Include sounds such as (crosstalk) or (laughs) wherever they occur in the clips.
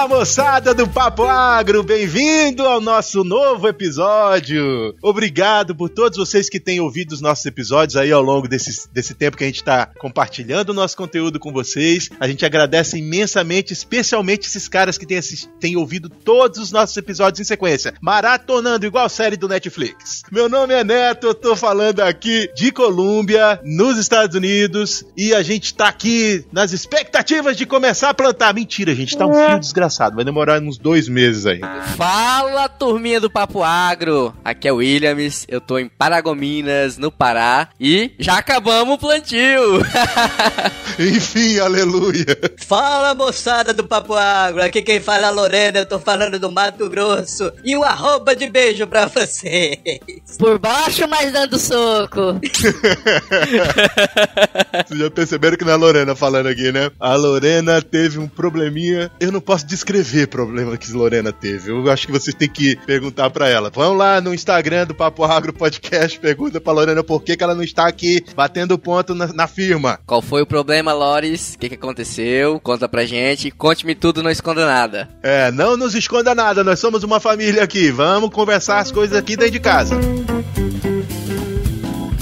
Fala moçada do Papo Agro, bem-vindo ao nosso novo episódio. Obrigado por todos vocês que têm ouvido os nossos episódios aí ao longo desse, desse tempo que a gente está compartilhando o nosso conteúdo com vocês. A gente agradece imensamente, especialmente esses caras que têm, têm ouvido todos os nossos episódios em sequência, maratonando igual série do Netflix. Meu nome é Neto, eu tô falando aqui de Colômbia, nos Estados Unidos, e a gente tá aqui nas expectativas de começar a plantar. Mentira, a gente tá um fio desgraçado. Vai demorar uns dois meses aí. Fala, turminha do Papo Agro. Aqui é o Williams. Eu tô em Paragominas, no Pará. E já acabamos o plantio. (laughs) Enfim, aleluia. Fala, moçada do Papo Agro. Aqui quem fala é a Lorena. Eu tô falando do Mato Grosso. E um arroba de beijo pra vocês. Por baixo, mas dando soco. (laughs) Vocês já perceberam que não é a Lorena falando aqui, né? A Lorena teve um probleminha. Eu não posso descrever o problema que Lorena teve. Eu acho que vocês têm que perguntar para ela. Vão lá no Instagram do Papo Agro Podcast, pergunta pra Lorena por que, que ela não está aqui batendo ponto na, na firma. Qual foi o problema, Loris? O que, que aconteceu? Conta pra gente. Conte-me tudo, não esconda nada. É, não nos esconda nada. Nós somos uma família aqui. Vamos conversar as coisas aqui dentro de casa.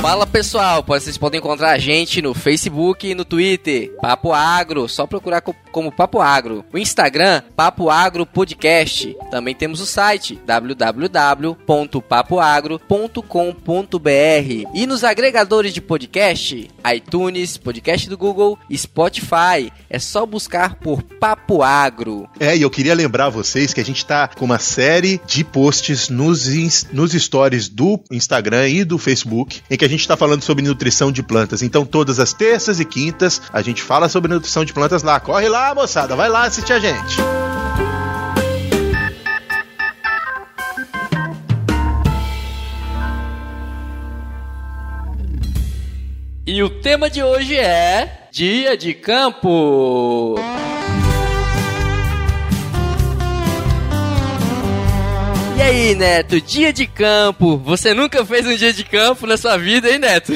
Fala pessoal, vocês podem encontrar a gente no Facebook e no Twitter, Papo Agro, só procurar como Papo Agro. O Instagram, Papo Agro Podcast. Também temos o site www.papoagro.com.br e nos agregadores de podcast, iTunes, podcast do Google, Spotify. É só buscar por Papo Agro. É, e eu queria lembrar vocês que a gente tá com uma série de posts nos, nos stories do Instagram e do Facebook, em que a gente está falando sobre nutrição de plantas. Então, todas as terças e quintas, a gente fala sobre nutrição de plantas lá. Corre lá, moçada, vai lá assistir a gente. E o tema de hoje é Dia de Campo. E aí, Neto, dia de campo. Você nunca fez um dia de campo na sua vida, hein, Neto?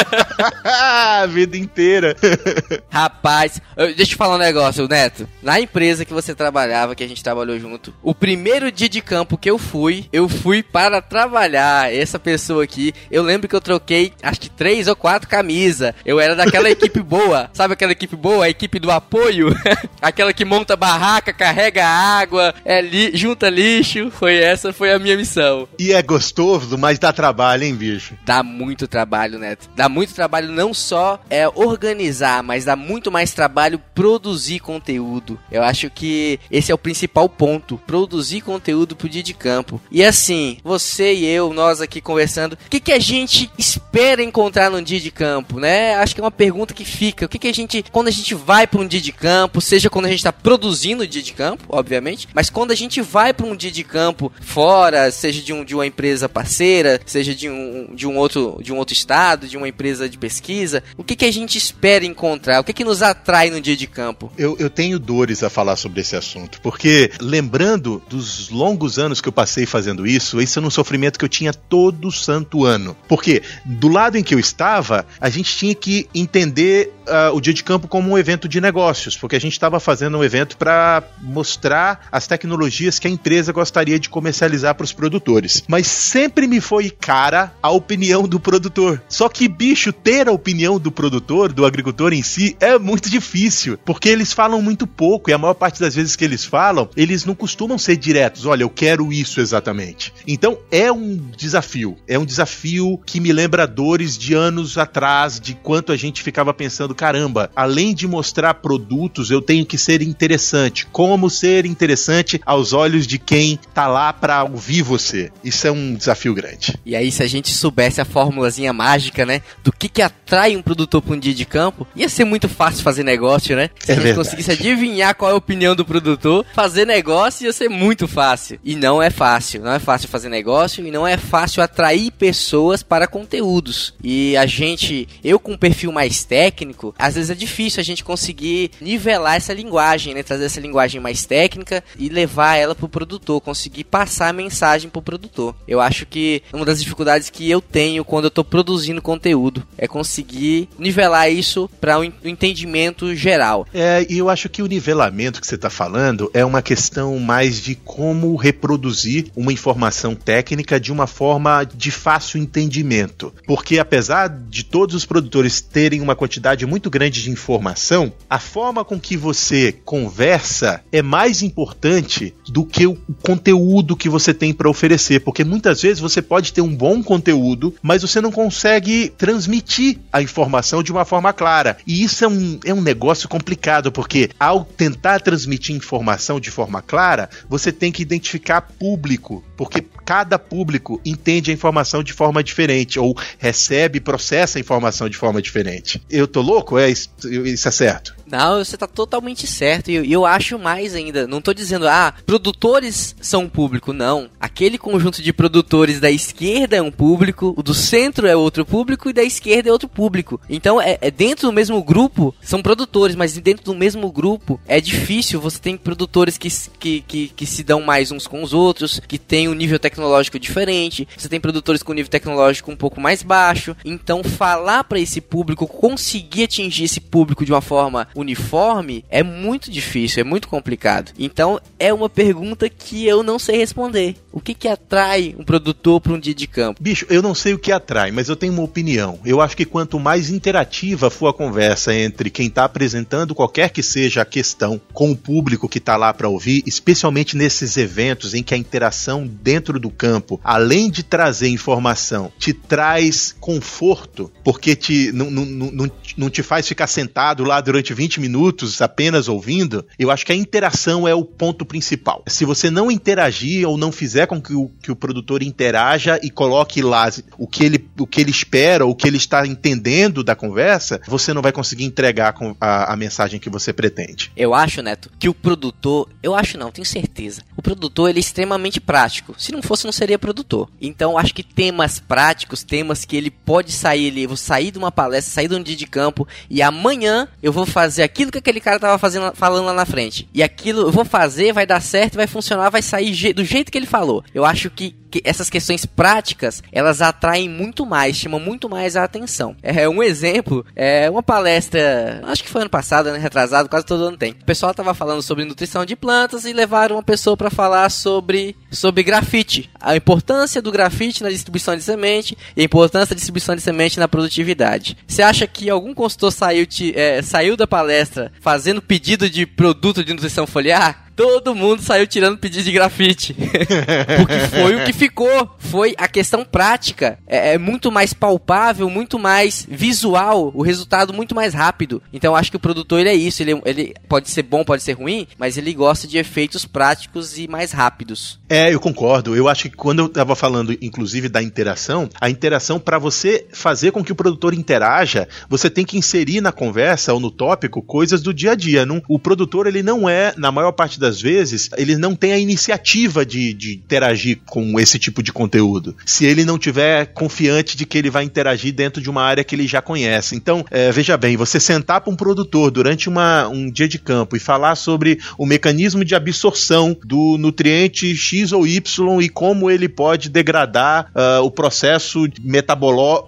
(laughs) a vida inteira. (laughs) Rapaz, deixa eu falar um negócio, Neto. Na empresa que você trabalhava, que a gente trabalhou junto, o primeiro dia de campo que eu fui, eu fui para trabalhar. Essa pessoa aqui, eu lembro que eu troquei acho que três ou quatro camisas. Eu era daquela (laughs) equipe boa, sabe aquela equipe boa? A equipe do apoio? aquela que monta barraca, carrega água, é li junta lixo. Foi essa essa foi a minha missão. E é gostoso, mas dá trabalho, hein, bicho? Dá muito trabalho, Neto. Dá muito trabalho não só é organizar, mas dá muito mais trabalho produzir conteúdo. Eu acho que esse é o principal ponto, produzir conteúdo pro dia de campo. E assim, você e eu, nós aqui conversando, o que, que a gente espera encontrar num dia de campo, né? Acho que é uma pergunta que fica. O que, que a gente, quando a gente vai para um dia de campo, seja quando a gente está produzindo o dia de campo, obviamente, mas quando a gente vai para um dia de campo fora, seja de, um, de uma empresa parceira, seja de um, de um outro de um outro estado, de uma empresa de pesquisa, o que, que a gente espera encontrar? O que, que nos atrai no dia de campo? Eu, eu tenho dores a falar sobre esse assunto, porque lembrando dos longos anos que eu passei fazendo isso, esse é um sofrimento que eu tinha todo santo ano. Porque do lado em que eu estava, a gente tinha que entender uh, o dia de campo como um evento de negócios, porque a gente estava fazendo um evento para mostrar as tecnologias que a empresa gostaria de comercializar para os produtores. Mas sempre me foi cara a opinião do produtor. Só que, bicho, ter a opinião do produtor, do agricultor em si, é muito difícil, porque eles falam muito pouco e a maior parte das vezes que eles falam, eles não costumam ser diretos. Olha, eu quero isso exatamente. Então é um desafio. É um desafio que me lembra dores de anos atrás, de quanto a gente ficava pensando: caramba, além de mostrar produtos, eu tenho que ser interessante. Como ser interessante aos olhos de quem tá lá para ouvir você. Isso é um desafio grande. E aí, se a gente soubesse a formulazinha mágica, né, do que que atrai um produtor para um dia de campo, ia ser muito fácil fazer negócio, né? Se é a gente verdade. conseguisse adivinhar qual é a opinião do produtor, fazer negócio ia ser muito fácil. E não é fácil. Não é fácil fazer negócio e não é fácil atrair pessoas para conteúdos. E a gente, eu com um perfil mais técnico, às vezes é difícil a gente conseguir nivelar essa linguagem, né? Trazer essa linguagem mais técnica e levar ela pro produtor, conseguir passar a mensagem pro produtor. Eu acho que uma das dificuldades que eu tenho quando eu tô produzindo conteúdo é conseguir nivelar isso para um entendimento geral. É, e eu acho que o nivelamento que você está falando é uma questão mais de como reproduzir uma informação técnica de uma forma de fácil entendimento. Porque apesar de todos os produtores terem uma quantidade muito grande de informação, a forma com que você conversa é mais importante do que o conteúdo que você tem para oferecer, porque muitas vezes você pode ter um bom conteúdo, mas você não consegue transmitir a informação de uma forma clara. E isso é um, é um negócio complicado, porque ao tentar transmitir informação de forma clara, você tem que identificar público, porque cada público entende a informação de forma diferente, ou recebe, processa a informação de forma diferente. Eu tô louco? É isso, isso é certo? Não, você tá totalmente certo. E eu, eu, acho mais ainda. Não tô dizendo, ah, produtores são um público. Não. Aquele conjunto de produtores da esquerda é um público, o do centro é outro público e da esquerda é outro público. Então, é, é dentro do mesmo grupo, são produtores, mas dentro do mesmo grupo é difícil. Você tem produtores que, que, que, que se dão mais uns com os outros, que tem um nível tecnológico diferente. Você tem produtores com nível tecnológico um pouco mais baixo. Então, falar para esse público, conseguir atingir esse público de uma forma uniforme é muito difícil, é muito complicado. Então é uma pergunta que eu não sei responder. O que que atrai um produtor para um dia de campo? Bicho, eu não sei o que atrai, mas eu tenho uma opinião. Eu acho que quanto mais interativa for a conversa entre quem está apresentando qualquer que seja a questão com o público que está lá para ouvir, especialmente nesses eventos em que a interação dentro do campo, além de trazer informação, te traz conforto, porque te não, não, não, te faz ficar sentado lá durante 20 20 minutos apenas ouvindo, eu acho que a interação é o ponto principal. Se você não interagir ou não fizer com que o, que o produtor interaja e coloque lá o que, ele, o que ele espera, o que ele está entendendo da conversa, você não vai conseguir entregar a, a mensagem que você pretende. Eu acho, Neto, que o produtor, eu acho não, tenho certeza. O produtor ele é extremamente prático. Se não fosse, não seria produtor. Então, acho que temas práticos, temas que ele pode sair, eu vou sair de uma palestra, sair de um dia de campo e amanhã eu vou fazer aquilo que aquele cara tava fazendo, falando lá na frente. E aquilo eu vou fazer, vai dar certo, vai funcionar, vai sair do jeito que ele falou. Eu acho que que essas questões práticas, elas atraem muito mais, chamam muito mais a atenção. É um exemplo, é uma palestra, acho que foi ano passado, né, retrasado, quase todo ano tem. O pessoal tava falando sobre nutrição de plantas e levaram uma pessoa para falar sobre sobre grafite, a importância do grafite na distribuição de semente e a importância da distribuição de semente na produtividade. Você acha que algum consultor saiu, é, saiu da palestra fazendo pedido de produto de nutrição foliar? Todo mundo saiu tirando pedido de grafite. (laughs) Porque foi o que ficou. Foi a questão prática. É, é, muito mais palpável, muito mais visual, o resultado muito mais rápido. Então acho que o produtor ele é isso. Ele, ele pode ser bom, pode ser ruim, mas ele gosta de efeitos práticos e mais rápidos. É, eu concordo. Eu acho que quando eu estava falando, inclusive, da interação, a interação, para você fazer com que o produtor interaja, você tem que inserir na conversa ou no tópico coisas do dia a dia. Não, o produtor, ele não é, na maior parte das vezes, ele não tem a iniciativa de, de interagir com esse tipo de conteúdo. Se ele não tiver confiante de que ele vai interagir dentro de uma área que ele já conhece. Então, é, veja bem, você sentar para um produtor durante uma, um dia de campo e falar sobre o mecanismo de absorção do nutriente X ou Y e como ele pode degradar uh, o processo metaboló...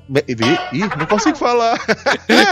Ih, não consigo falar.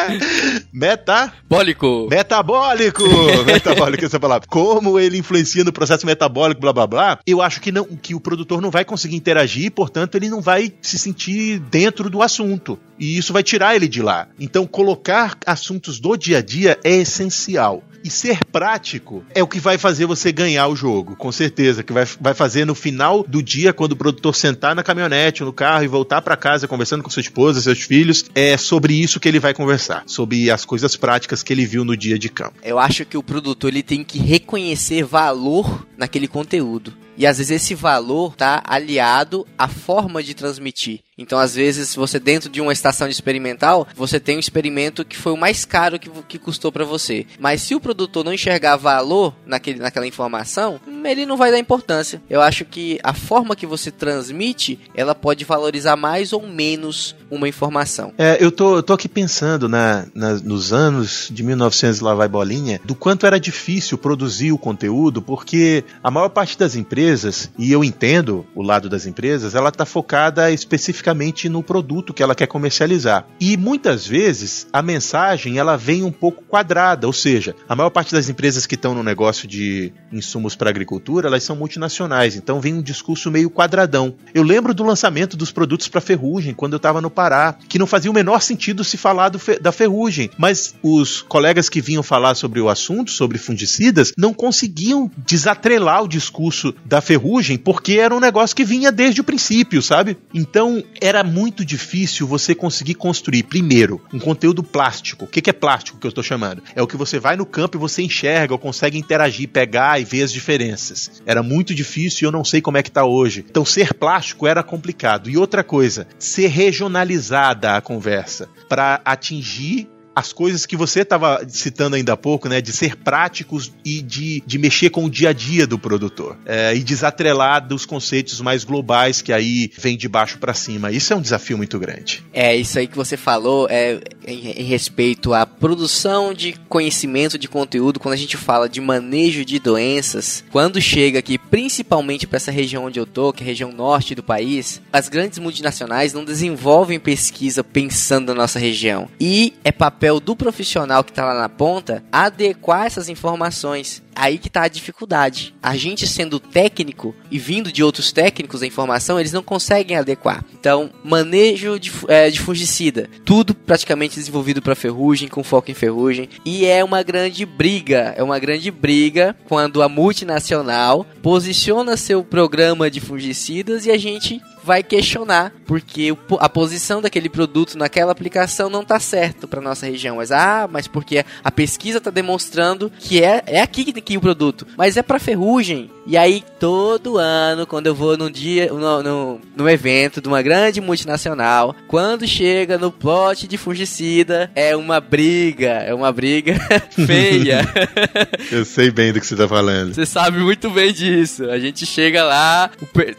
(laughs) Metabólico. Metabólico. Metabólico essa palavra. Como ele ele influencia no processo metabólico, blá blá blá, eu acho que não que o produtor não vai conseguir interagir, portanto, ele não vai se sentir dentro do assunto. E isso vai tirar ele de lá. Então, colocar assuntos do dia a dia é essencial. E ser prático é o que vai fazer você ganhar o jogo, com certeza. Que vai, vai fazer no final do dia, quando o produtor sentar na caminhonete ou no carro e voltar para casa conversando com sua esposa, seus filhos, é sobre isso que ele vai conversar. Sobre as coisas práticas que ele viu no dia de campo. Eu acho que o produtor ele tem que reconhecer valor naquele conteúdo. E às vezes esse valor tá aliado à forma de transmitir. Então, às vezes, você dentro de uma estação de experimental, você tem um experimento que foi o mais caro que, que custou para você. Mas se o produtor não enxergar valor naquele, naquela informação, ele não vai dar importância. Eu acho que a forma que você transmite, ela pode valorizar mais ou menos uma informação. É, eu tô, eu tô aqui pensando na, na, nos anos de 1900 lá vai bolinha, do quanto era difícil produzir o conteúdo, porque a maior parte das empresas, e eu entendo o lado das empresas, ela tá focada especificamente no produto que ela quer comercializar. E muitas vezes a mensagem ela vem um pouco quadrada, ou seja, a maior parte das empresas que estão no negócio de insumos para agricultura, elas são multinacionais, então vem um discurso meio quadradão. Eu lembro do lançamento dos produtos para ferrugem quando eu estava no Pará, que não fazia o menor sentido se falar da ferrugem, mas os colegas que vinham falar sobre o assunto, sobre fungicidas, não conseguiam desatrelar o discurso da ferrugem porque era um negócio que vinha desde o princípio, sabe? Então era muito difícil você conseguir construir, primeiro, um conteúdo plástico. O que é plástico que eu estou chamando? É o que você vai no campo e você enxerga ou consegue interagir, pegar e ver as diferenças. Era muito difícil e eu não sei como é que tá hoje. Então ser plástico era complicado. E outra coisa, ser regionalizada a conversa para atingir as coisas que você estava citando ainda há pouco, né, de ser práticos e de, de mexer com o dia a dia do produtor é, e desatrelar dos conceitos mais globais que aí vem de baixo para cima. Isso é um desafio muito grande. É, isso aí que você falou é em, em, respeito à produção de conhecimento de conteúdo, quando a gente fala de manejo de doenças, quando chega aqui, principalmente para essa região onde eu tô, que é a região norte do país, as grandes multinacionais não desenvolvem pesquisa pensando na nossa região. E é papel do profissional que está lá na ponta adequar essas informações. Aí que está a dificuldade. A gente sendo técnico e vindo de outros técnicos a informação, eles não conseguem adequar. Então, manejo de, é, de fungicida, tudo praticamente desenvolvido para ferrugem, com foco em ferrugem, e é uma grande briga, é uma grande briga quando a multinacional posiciona seu programa de fungicidas e a gente vai questionar, porque a posição daquele produto naquela aplicação não está certo para nossa região. Mas ah, mas porque a pesquisa está demonstrando que é, é aqui que tem que ir o produto, mas é para ferrugem. E aí todo ano, quando eu vou num dia, no, no, no evento de uma grande multinacional, quando chega no plot de fungicida, é uma briga, é uma briga (laughs) feia. (laughs) eu sei bem do que você tá falando. Você sabe muito bem disso. A gente chega lá,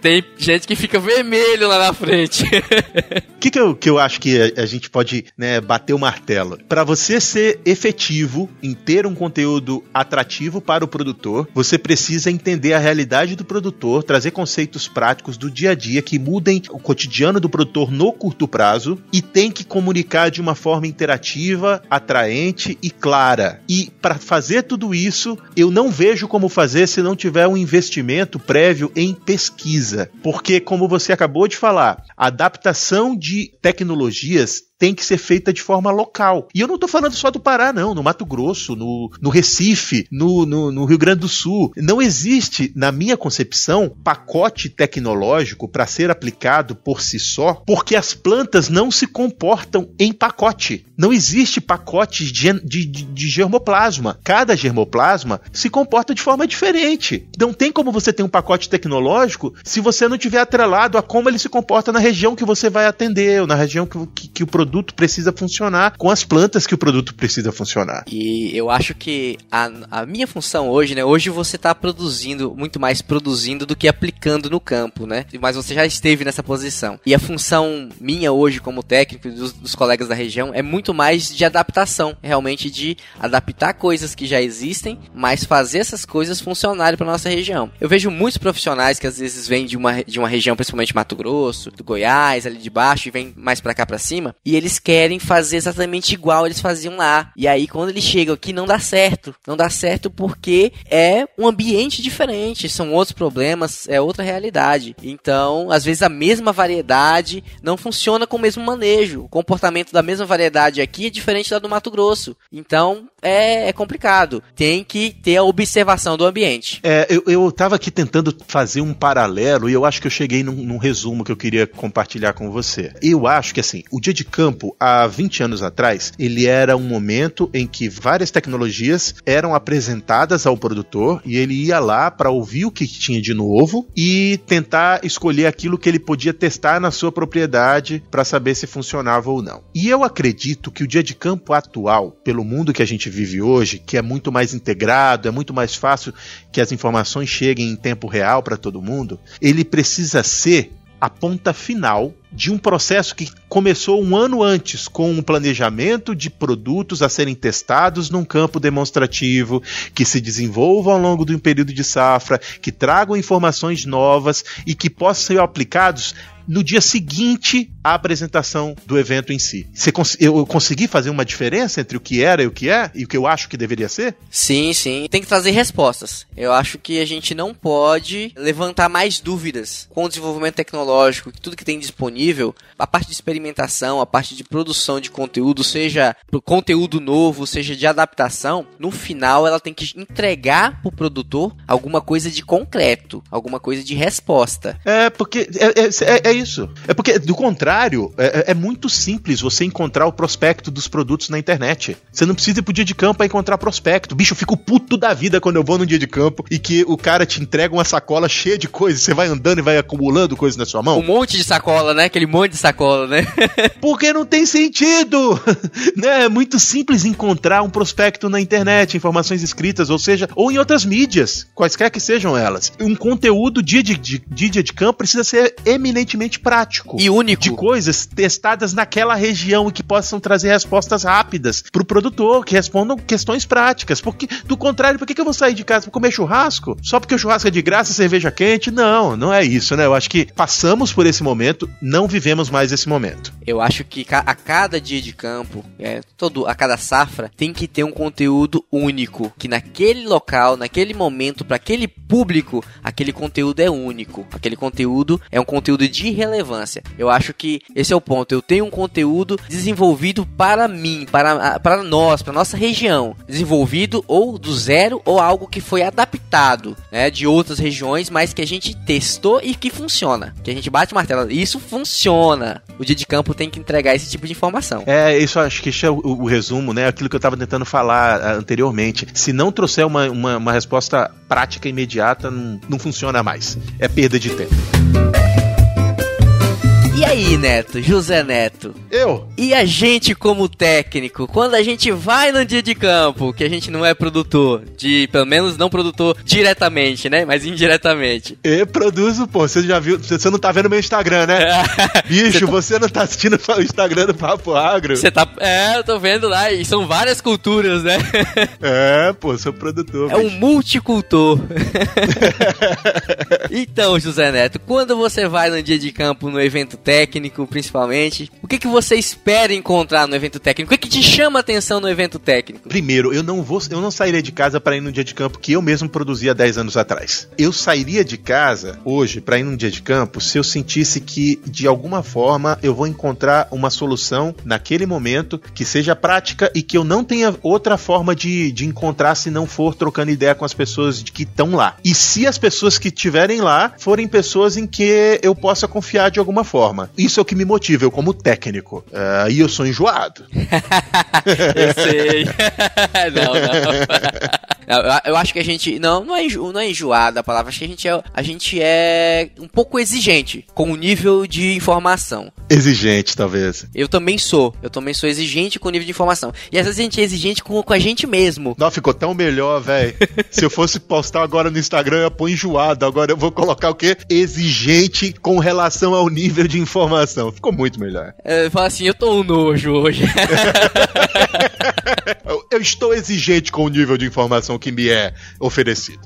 tem gente que fica vermelho vermelho lá na frente. O (laughs) que, que, eu, que eu acho que a, a gente pode né, bater o martelo? Para você ser efetivo em ter um conteúdo atrativo para o produtor, você precisa entender a realidade do produtor, trazer conceitos práticos do dia a dia que mudem o cotidiano do produtor no curto prazo e tem que comunicar de uma forma interativa, atraente e clara. E para fazer tudo isso, eu não vejo como fazer se não tiver um investimento prévio em pesquisa. Porque, como você acabou acabou de falar, adaptação de tecnologias tem que ser feita de forma local. E eu não estou falando só do Pará, não. No Mato Grosso, no, no Recife, no, no, no Rio Grande do Sul. Não existe, na minha concepção, pacote tecnológico para ser aplicado por si só, porque as plantas não se comportam em pacote. Não existe pacote de, de, de germoplasma. Cada germoplasma se comporta de forma diferente. Não tem como você ter um pacote tecnológico se você não tiver atrelado a como ele se comporta na região que você vai atender, ou na região que, que, que o produto produto precisa funcionar com as plantas que o produto precisa funcionar. E eu acho que a, a minha função hoje, né? Hoje você está produzindo, muito mais produzindo do que aplicando no campo, né? Mas você já esteve nessa posição. E a função minha hoje como técnico dos, dos colegas da região é muito mais de adaptação, realmente de adaptar coisas que já existem, mas fazer essas coisas funcionarem para nossa região. Eu vejo muitos profissionais que às vezes vêm de uma, de uma região, principalmente Mato Grosso, do Goiás, ali de baixo, e vêm mais para cá para cima, e eles querem fazer exatamente igual eles faziam lá. E aí quando eles chegam aqui não dá certo. Não dá certo porque é um ambiente diferente, são outros problemas, é outra realidade. Então, às vezes a mesma variedade não funciona com o mesmo manejo. O comportamento da mesma variedade aqui é diferente da do Mato Grosso. Então, é, é complicado. Tem que ter a observação do ambiente. É, eu, eu tava aqui tentando fazer um paralelo e eu acho que eu cheguei num, num resumo que eu queria compartilhar com você. Eu acho que assim, o dia de campo, há 20 anos atrás, ele era um momento em que várias tecnologias eram apresentadas ao produtor e ele ia lá para ouvir o que tinha de novo e tentar escolher aquilo que ele podia testar na sua propriedade para saber se funcionava ou não. E eu acredito que o dia de campo atual, pelo mundo que a gente vive hoje, que é muito mais integrado, é muito mais fácil que as informações cheguem em tempo real para todo mundo, ele precisa ser a ponta final de um processo que começou um ano antes com um planejamento de produtos a serem testados num campo demonstrativo, que se desenvolvam ao longo de um período de safra, que tragam informações novas e que possam ser aplicados no dia seguinte à apresentação do evento em si. Cons eu consegui fazer uma diferença entre o que era e o que é e o que eu acho que deveria ser? Sim, sim. Tem que trazer respostas. Eu acho que a gente não pode levantar mais dúvidas com o desenvolvimento tecnológico, tudo que tem disponível, a parte de experimentação, a parte de produção de conteúdo, seja conteúdo novo, seja de adaptação, no final ela tem que entregar pro produtor alguma coisa de concreto, alguma coisa de resposta. É, porque é, é, é isso. É porque, do contrário, é, é, muito simples você encontrar o prospecto dos produtos na internet. Você não precisa ir pro dia de campo pra encontrar prospecto. Bicho, eu fico puto da vida quando eu vou num dia de campo e que o cara te entrega uma sacola cheia de coisas. Você vai andando e vai acumulando coisas na sua mão. Um monte de sacola, né? Aquele monte de sacola, né? (laughs) porque não tem sentido! (laughs) né? É muito simples encontrar um prospecto na internet, informações escritas, ou seja, ou em outras mídias, quaisquer que sejam elas. Um conteúdo dia de, de, de dia de campo precisa ser eminentemente prático. E único. De coisas testadas naquela região e que possam trazer respostas rápidas pro produtor, que respondam questões práticas. Porque, do contrário, por que, que eu vou sair de casa pra comer churrasco? Só porque o churrasco é de graça, cerveja quente? Não, não é isso, né? Eu acho que passamos por esse momento, não vivemos mais esse momento. Eu acho que a cada dia de campo, é, todo, a cada safra, tem que ter um conteúdo único. Que naquele local, naquele momento, para aquele público, aquele conteúdo é único. Aquele conteúdo é um conteúdo de relevância. Eu acho que esse é o ponto. Eu tenho um conteúdo desenvolvido para mim, para, para nós, para nossa região. Desenvolvido ou do zero ou algo que foi adaptado né, de outras regiões, mas que a gente testou e que funciona. Que a gente bate o martelo. Isso funciona. O dia de campo tem que entregar esse tipo de informação. É, isso acho que isso é o, o resumo, né? Aquilo que eu estava tentando falar uh, anteriormente. Se não trouxer uma, uma, uma resposta prática imediata, não, não funciona mais. É perda de tempo. E aí, Neto, José Neto? Eu? E a gente como técnico, quando a gente vai no dia de campo, que a gente não é produtor, de pelo menos não produtor diretamente, né? Mas indiretamente. Eu produzo, pô. Você já viu? Você não tá vendo meu Instagram, né? (laughs) Bicho, você, tá... você não tá assistindo o Instagram do Papo Agro? Você tá. É, eu tô vendo lá. E são várias culturas, né? É, pô, sou produtor. É bicho. um multicultor. (laughs) então, José Neto, quando você vai no dia de campo, no evento técnico, principalmente. O que, que você espera encontrar no evento técnico? O que, que te chama a atenção no evento técnico? Primeiro, eu não vou, eu não sairia de casa para ir num dia de campo que eu mesmo produzia 10 anos atrás. Eu sairia de casa hoje para ir num dia de campo se eu sentisse que de alguma forma eu vou encontrar uma solução naquele momento que seja prática e que eu não tenha outra forma de, de encontrar se não for trocando ideia com as pessoas que estão lá. E se as pessoas que estiverem lá forem pessoas em que eu possa confiar de alguma forma forma. Isso é o que me motiva, eu como técnico. Uh, e eu sou enjoado. (laughs) eu sei. (laughs) não, não. (laughs) eu, eu, acho que a gente. Não, não é, enjo, não é enjoado a palavra. Acho que a gente, é, a gente é um pouco exigente com o nível de informação. Exigente, talvez. Eu também sou. Eu também sou exigente com o nível de informação. E às vezes a gente é exigente com, com a gente mesmo. Não, ficou tão melhor, velho. (laughs) Se eu fosse postar agora no Instagram, eu ia pôr enjoado. Agora eu vou colocar o quê? Exigente com relação ao nível de informação. Ficou muito melhor. É, fala assim, eu tô um nojo hoje. (laughs) (laughs) eu estou exigente com o nível de informação que me é oferecido.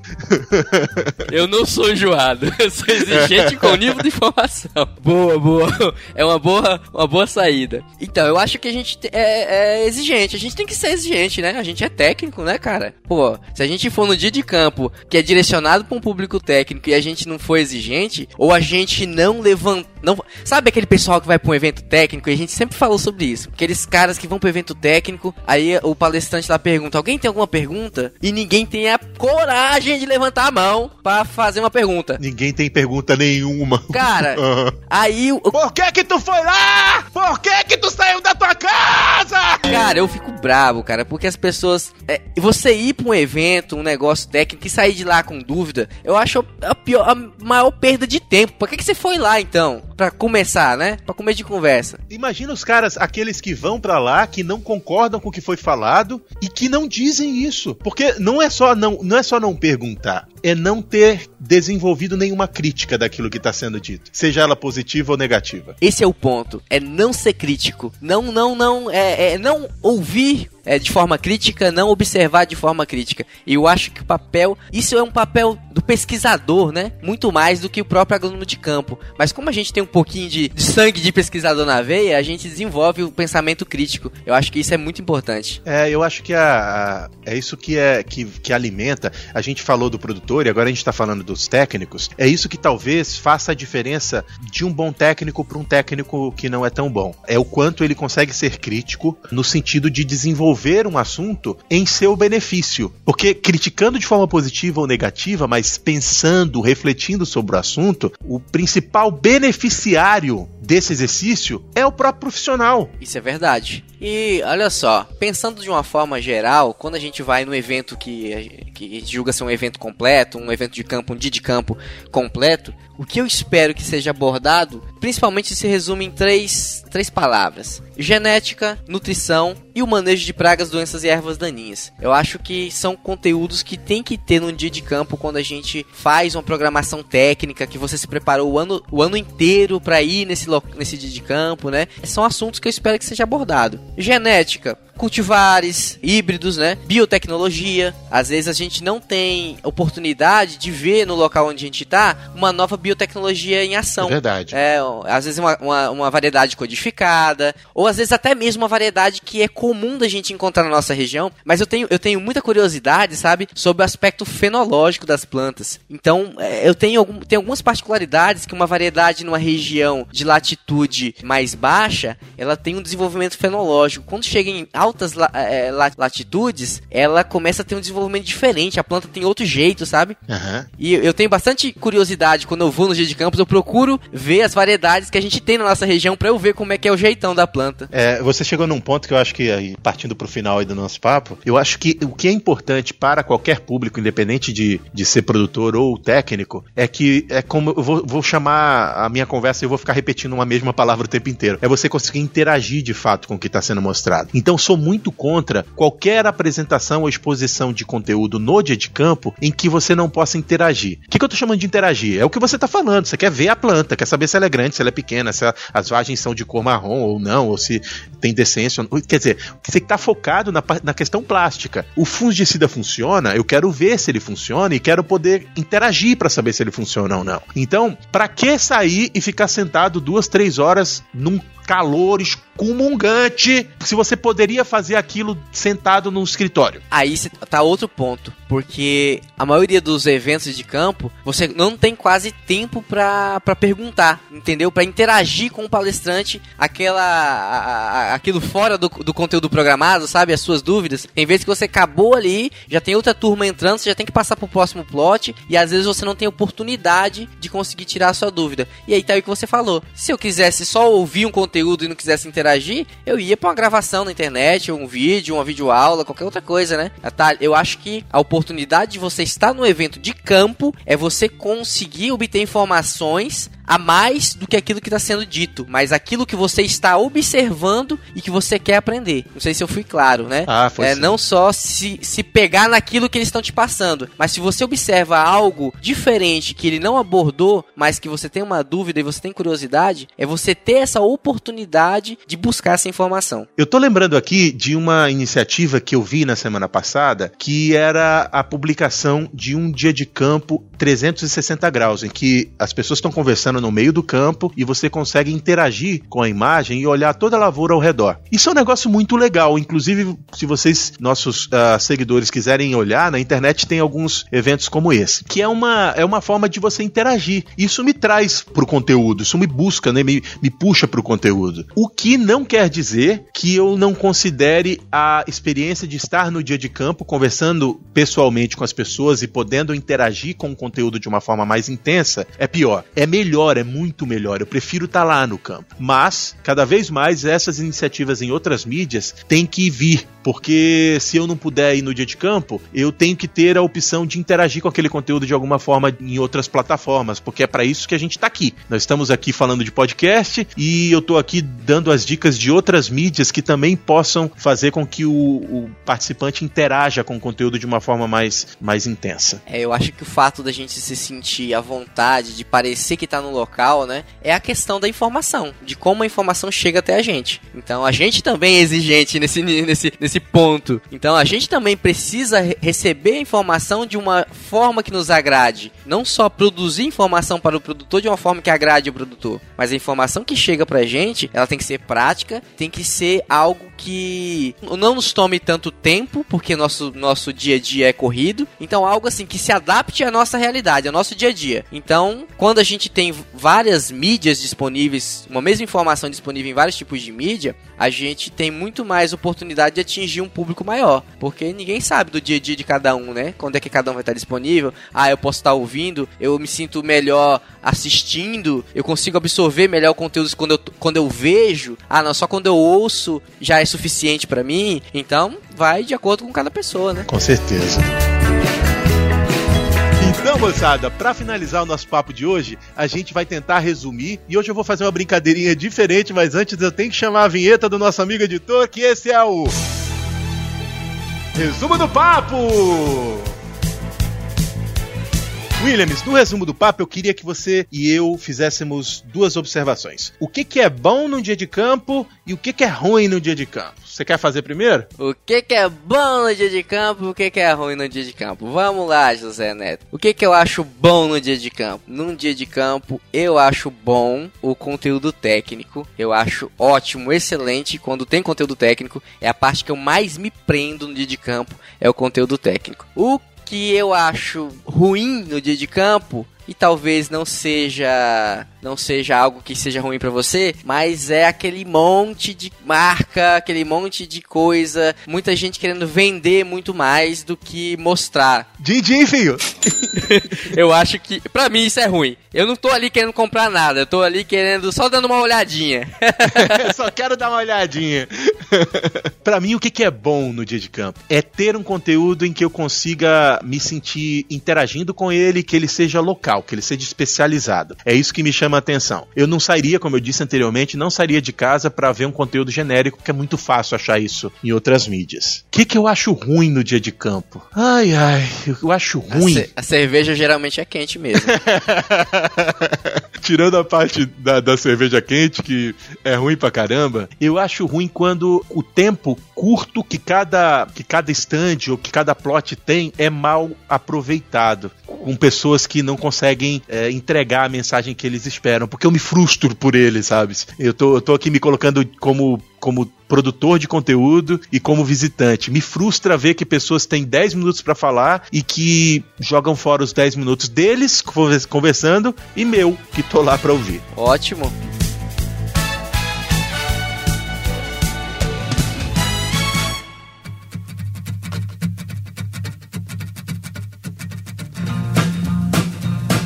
(laughs) eu não sou enjoado. (laughs) Eu sou exigente com o nível de informação. Boa, boa. É uma boa, uma boa saída. Então, eu acho que a gente é, é exigente. A gente tem que ser exigente, né? A gente é técnico, né, cara? Pô, se a gente for no dia de campo que é direcionado para um público técnico e a gente não for exigente, ou a gente não levanta. Não, sabe aquele pessoal que vai para um evento técnico? E a gente sempre falou sobre isso. Aqueles caras que vão para evento técnico, aí o palestrante lá pergunta: Alguém tem alguma pergunta? E ninguém tem a coragem de levantar a mão para fazer uma pergunta. Ninguém tem pergunta nenhuma. Cara, (laughs) uhum. aí o. Por que que tu foi lá? Por que que tu saiu da tua casa? Cara, eu fico bravo, cara, porque as pessoas. É, você ir pra um evento, um negócio técnico e sair de lá com dúvida, eu acho a, pior, a maior perda de tempo. Por que, que você foi lá então? Pra começar, né? Pra comer de conversa. Imagina os caras, aqueles que vão para lá, que não concordam com o que foi falado e que não dizem isso. Porque não é só não, não é só não perguntar, é não ter desenvolvido nenhuma crítica daquilo que está sendo dito, seja ela positiva ou negativa. Esse é o ponto, é não ser crítico, não, não, não, é, é não ouvir Bye. É, de forma crítica, não observar de forma crítica. E eu acho que o papel, isso é um papel do pesquisador, né? Muito mais do que o próprio agrônomo de campo. Mas como a gente tem um pouquinho de, de sangue de pesquisador na veia, a gente desenvolve o pensamento crítico. Eu acho que isso é muito importante. É, eu acho que a, a é isso que é que, que alimenta. A gente falou do produtor e agora a gente está falando dos técnicos. É isso que talvez faça a diferença de um bom técnico para um técnico que não é tão bom. É o quanto ele consegue ser crítico no sentido de desenvolver desenvolver um assunto em seu benefício. Porque criticando de forma positiva ou negativa, mas pensando, refletindo sobre o assunto, o principal beneficiário desse exercício é o próprio profissional. Isso é verdade. E olha só, pensando de uma forma geral, quando a gente vai no evento que, que julga ser um evento completo, um evento de campo, um dia de campo completo, o que eu espero que seja abordado, principalmente se resume em três, três palavras: genética, nutrição e o manejo de pragas, doenças e ervas daninhas. Eu acho que são conteúdos que tem que ter num dia de campo quando a gente faz uma programação técnica, que você se preparou o ano, o ano inteiro para ir nesse, nesse dia de campo, né? São assuntos que eu espero que seja abordado. Genética, cultivares, híbridos, né? Biotecnologia. Às vezes a gente não tem oportunidade de ver no local onde a gente está uma nova biotecnologia em ação. É verdade. É, às vezes uma, uma, uma, variedade codificada, ou às vezes até mesmo uma variedade que é comum da gente encontrar na nossa região. Mas eu tenho, eu tenho muita curiosidade, sabe, sobre o aspecto fenológico das plantas. Então, é, eu tenho, algum, tenho algumas particularidades que uma variedade numa região de latitude mais baixa, ela tem um desenvolvimento fenológico. Quando chega em altas é, latitudes, ela começa a ter um desenvolvimento diferente, a planta tem outro jeito, sabe? Uhum. E eu tenho bastante curiosidade quando eu vou no dia de campos, eu procuro ver as variedades que a gente tem na nossa região para eu ver como é que é o jeitão da planta. É, você chegou num ponto que eu acho que, aí, partindo pro final aí do nosso papo, eu acho que o que é importante para qualquer público, independente de, de ser produtor ou técnico, é que é como eu vou, vou chamar a minha conversa e eu vou ficar repetindo uma mesma palavra o tempo inteiro. É você conseguir interagir de fato com o que está sendo mostrado. Então, sou muito contra qualquer apresentação ou exposição de conteúdo no dia de campo em que você não possa interagir. O que, que eu tô chamando de interagir? É o que você tá falando. Você quer ver a planta, quer saber se ela é grande, se ela é pequena, se as vagens são de cor marrom ou não, ou se tem decência. Quer dizer, você tá focado na, na questão plástica. O fungicida funciona, eu quero ver se ele funciona e quero poder interagir para saber se ele funciona ou não. Então, para que sair e ficar sentado duas, três horas num calor excomungante se você poderia fazer aquilo sentado num escritório. Aí tá outro ponto, porque a maioria dos eventos de campo, você não tem quase tempo para perguntar, entendeu? Para interagir com o palestrante, aquela a, a, aquilo fora do, do conteúdo programado, sabe? As suas dúvidas. Em vez que você acabou ali, já tem outra turma entrando, você já tem que passar pro próximo plot e às vezes você não tem oportunidade de conseguir tirar a sua dúvida. E aí tá o que você falou. Se eu quisesse só ouvir um conteúdo conteúdo e não quisesse interagir, eu ia para uma gravação na internet, um vídeo, uma videoaula, qualquer outra coisa, né? Eu acho que a oportunidade de você estar no evento de campo é você conseguir obter informações a mais do que aquilo que está sendo dito, mas aquilo que você está observando e que você quer aprender. Não sei se eu fui claro, né? Ah, foi é, sim. Não só se, se pegar naquilo que eles estão te passando, mas se você observa algo diferente que ele não abordou, mas que você tem uma dúvida e você tem curiosidade, é você ter essa oportunidade de buscar essa informação. Eu tô lembrando aqui de uma iniciativa que eu vi na semana passada, que era a publicação de um dia de campo 360 graus, em que as pessoas estão conversando no meio do campo e você consegue interagir com a imagem e olhar toda a lavoura ao redor. Isso é um negócio muito legal. Inclusive, se vocês, nossos uh, seguidores, quiserem olhar, na internet tem alguns eventos como esse, que é uma, é uma forma de você interagir. Isso me traz pro conteúdo, isso me busca, né, me, me puxa pro conteúdo. O que não quer dizer que eu não considere a experiência de estar no dia de campo, conversando pessoalmente com as pessoas e podendo interagir com o conteúdo de uma forma mais intensa, é pior. É melhor melhor, é muito melhor. Eu prefiro estar tá lá no campo. Mas, cada vez mais, essas iniciativas em outras mídias têm que vir. Porque se eu não puder ir no dia de campo, eu tenho que ter a opção de interagir com aquele conteúdo de alguma forma em outras plataformas, porque é para isso que a gente está aqui. Nós estamos aqui falando de podcast e eu estou aqui dando as dicas de outras mídias que também possam fazer com que o, o participante interaja com o conteúdo de uma forma mais, mais intensa. É, eu acho que o fato da gente se sentir à vontade, de parecer que está no local, né, é a questão da informação, de como a informação chega até a gente. Então a gente também é exigente nesse, nesse, nesse ponto. Então a gente também precisa receber a informação de uma forma que nos agrade. Não só produzir informação para o produtor de uma forma que agrade o produtor, mas a informação que chega pra gente, ela tem que ser prática, tem que ser algo que não nos tome tanto tempo, porque nosso, nosso dia a dia é corrido. Então, algo assim que se adapte à nossa realidade, ao nosso dia a dia. Então, quando a gente tem várias mídias disponíveis, uma mesma informação disponível em vários tipos de mídia, a gente tem muito mais oportunidade de atingir um público maior. Porque ninguém sabe do dia a dia de cada um, né? Quando é que cada um vai estar disponível. Ah, eu posso estar ouvindo, eu me sinto melhor assistindo, eu consigo absorver melhor o conteúdo quando eu, quando eu vejo. Ah, não, só quando eu ouço já é suficiente para mim. Então, vai de acordo com cada pessoa, né? Com certeza. Então, moçada, para finalizar o nosso papo de hoje, a gente vai tentar resumir. E hoje eu vou fazer uma brincadeirinha diferente, mas antes eu tenho que chamar a vinheta do nosso amigo editor, que esse é o. Resumo do Papo! Williams, no resumo do papo, eu queria que você e eu fizéssemos duas observações. O que, que é bom num dia de campo e o que, que é ruim no dia de campo? Você quer fazer primeiro? O que, que é bom no dia de campo e o que, que é ruim no dia de campo? Vamos lá, José Neto. O que, que eu acho bom no dia de campo? Num dia de campo, eu acho bom o conteúdo técnico. Eu acho ótimo, excelente. Quando tem conteúdo técnico, é a parte que eu mais me prendo no dia de campo, é o conteúdo técnico. O que eu acho ruim no dia de campo e talvez não seja não seja algo que seja ruim para você, mas é aquele monte de marca, aquele monte de coisa, muita gente querendo vender muito mais do que mostrar. Didi, filho. (laughs) eu acho que para mim isso é ruim. Eu não tô ali querendo comprar nada, eu tô ali querendo só dando uma olhadinha. (laughs) só quero dar uma olhadinha. (laughs) para mim o que, que é bom no dia de campo é ter um conteúdo em que eu consiga me sentir interagindo com ele, que ele seja local, que ele seja especializado. É isso que me chama chama atenção. Eu não sairia, como eu disse anteriormente, não sairia de casa para ver um conteúdo genérico, porque é muito fácil achar isso em outras mídias. O que, que eu acho ruim no dia de campo? Ai, ai, eu acho ruim. A, ce a cerveja geralmente é quente mesmo. (laughs) Tirando a parte da, da cerveja quente, que é ruim pra caramba, eu acho ruim quando o tempo curto que cada, que cada stand ou que cada plot tem é mal aproveitado. Com pessoas que não conseguem é, entregar a mensagem que eles esperam, porque eu me frustro por eles, sabe? Eu tô, eu tô aqui me colocando como como produtor de conteúdo e como visitante. Me frustra ver que pessoas têm 10 minutos para falar e que jogam fora os 10 minutos deles conversando e meu, que tô lá para ouvir. Ótimo.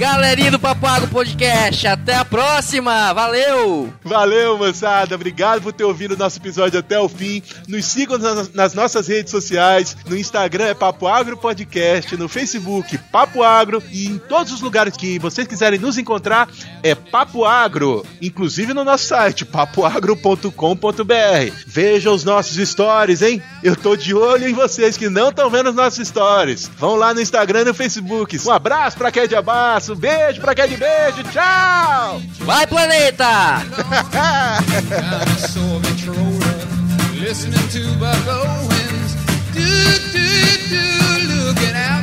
Galerinha do Papago Podcast, até a próxima, valeu! Valeu, moçada, obrigado por ter ouvido o nosso episódio até o fim. Nos sigam nas, nossas redes sociais, no Instagram é Papo Agro Podcast, no Facebook Papo Agro e em todos os lugares que vocês quiserem nos encontrar é Papo Agro, inclusive no nosso site papoagro.com.br. Vejam os nossos stories, hein? Eu tô de olho em vocês que não estão vendo os nossos stories. Vão lá no Instagram e no Facebook. Um abraço pra quem é abraço, beijo pra quem de beijo, tchau! Vai, planeta! listening to Buck Owens. Do, do, do, looking out